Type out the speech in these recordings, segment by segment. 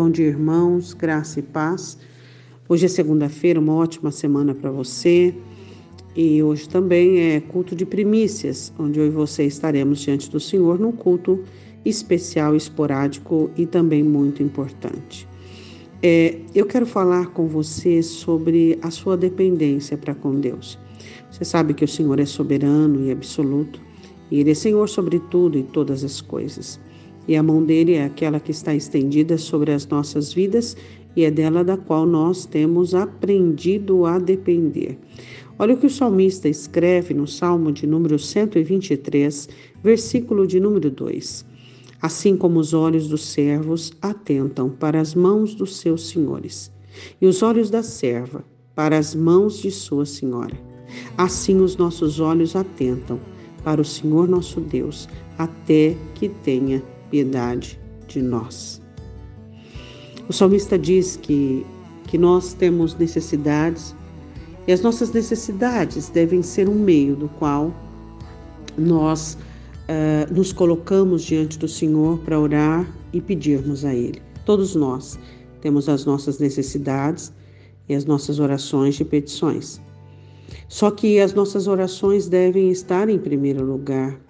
Bom dia, irmãos, graça e paz. Hoje é segunda-feira, uma ótima semana para você. E hoje também é culto de primícias, onde eu e você estaremos diante do Senhor num culto especial, esporádico e também muito importante. É, eu quero falar com você sobre a sua dependência para com Deus. Você sabe que o Senhor é soberano e absoluto, e Ele é Senhor sobre tudo e todas as coisas e a mão dele é aquela que está estendida sobre as nossas vidas e é dela da qual nós temos aprendido a depender. Olha o que o salmista escreve no Salmo de número 123, versículo de número 2. Assim como os olhos dos servos atentam para as mãos dos seus senhores, e os olhos da serva para as mãos de sua senhora. Assim os nossos olhos atentam para o Senhor nosso Deus, até que tenha piedade de nós. O salmista diz que, que nós temos necessidades e as nossas necessidades devem ser um meio do qual nós uh, nos colocamos diante do Senhor para orar e pedirmos a Ele. Todos nós temos as nossas necessidades e as nossas orações de petições. Só que as nossas orações devem estar em primeiro lugar,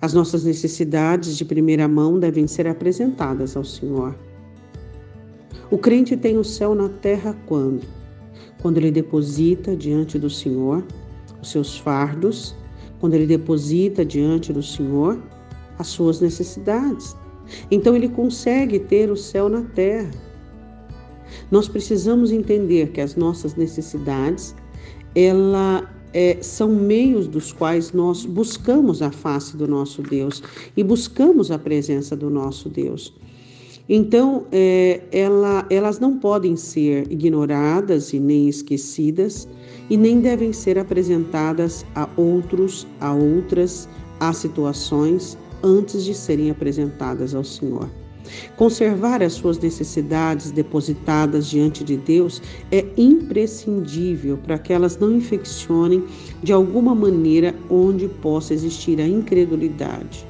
as nossas necessidades de primeira mão devem ser apresentadas ao Senhor. O crente tem o céu na terra quando? Quando ele deposita diante do Senhor os seus fardos, quando ele deposita diante do Senhor as suas necessidades. Então ele consegue ter o céu na terra. Nós precisamos entender que as nossas necessidades, ela é, são meios dos quais nós buscamos a face do nosso Deus e buscamos a presença do nosso Deus. Então, é, ela, elas não podem ser ignoradas e nem esquecidas, e nem devem ser apresentadas a outros, a outras, a situações antes de serem apresentadas ao Senhor. Conservar as suas necessidades depositadas diante de Deus é imprescindível para que elas não infeccionem de alguma maneira onde possa existir a incredulidade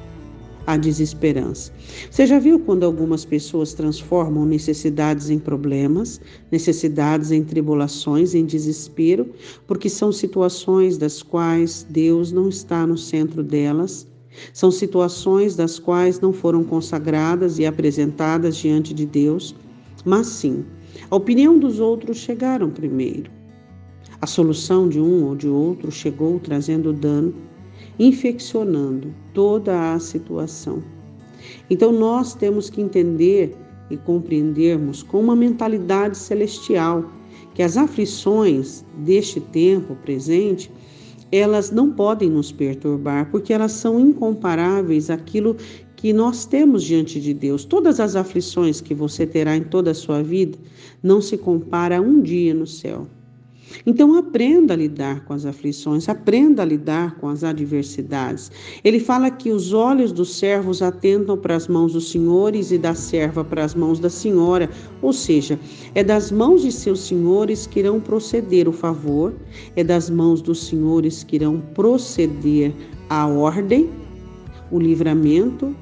a desesperança. Você já viu quando algumas pessoas transformam necessidades em problemas, necessidades em tribulações, em desespero, porque são situações das quais Deus não está no centro delas são situações das quais não foram consagradas e apresentadas diante de Deus, mas sim, a opinião dos outros chegaram primeiro. A solução de um ou de outro chegou trazendo dano, infeccionando toda a situação. Então nós temos que entender e compreendermos com uma mentalidade celestial que as aflições deste tempo presente elas não podem nos perturbar, porque elas são incomparáveis àquilo que nós temos diante de Deus. Todas as aflições que você terá em toda a sua vida não se compara a um dia no céu. Então aprenda a lidar com as aflições, aprenda a lidar com as adversidades. Ele fala que os olhos dos servos atentam para as mãos dos senhores e da serva para as mãos da senhora, ou seja, é das mãos de seus senhores que irão proceder o favor, é das mãos dos senhores que irão proceder a ordem, o livramento,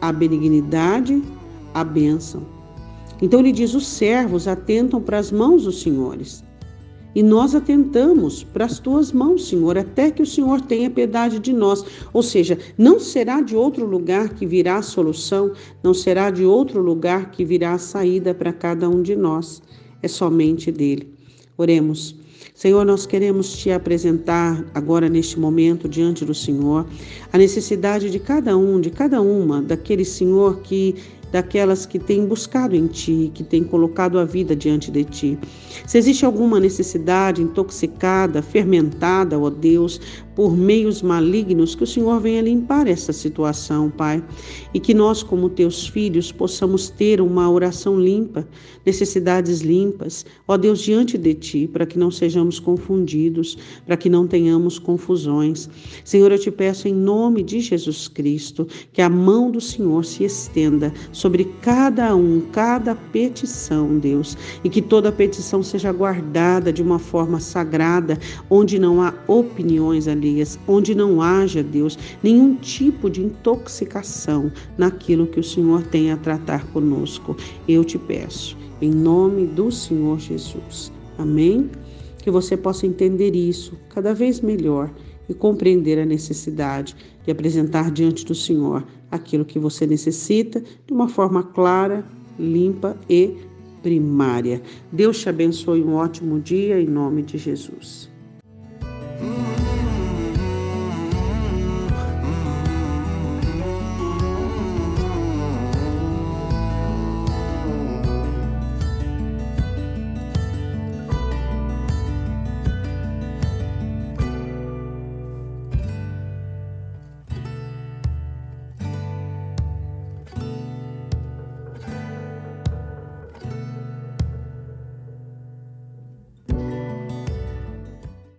a benignidade, a bênção. Então ele diz: os servos atentam para as mãos dos senhores. E nós atentamos para as tuas mãos, Senhor, até que o Senhor tenha piedade de nós. Ou seja, não será de outro lugar que virá a solução, não será de outro lugar que virá a saída para cada um de nós. É somente dele. Oremos. Senhor, nós queremos te apresentar agora neste momento diante do Senhor a necessidade de cada um, de cada uma, daquele Senhor que daquelas que têm buscado em ti, que têm colocado a vida diante de ti. Se existe alguma necessidade intoxicada, fermentada, ó Deus, por meios malignos, que o Senhor venha limpar essa situação, Pai, e que nós, como teus filhos, possamos ter uma oração limpa, necessidades limpas, ó Deus, diante de ti, para que não sejamos confundidos, para que não tenhamos confusões. Senhor, eu te peço em nome de Jesus Cristo que a mão do Senhor se estenda sobre cada um, cada petição, Deus, e que toda petição seja guardada de uma forma sagrada, onde não há opiniões alheias, onde não haja, Deus, nenhum tipo de intoxicação naquilo que o Senhor tem a tratar conosco. Eu te peço, em nome do Senhor Jesus. Amém? Que você possa entender isso cada vez melhor e compreender a necessidade de apresentar diante do Senhor aquilo que você necessita de uma forma clara, limpa e primária. Deus te abençoe um ótimo dia em nome de Jesus.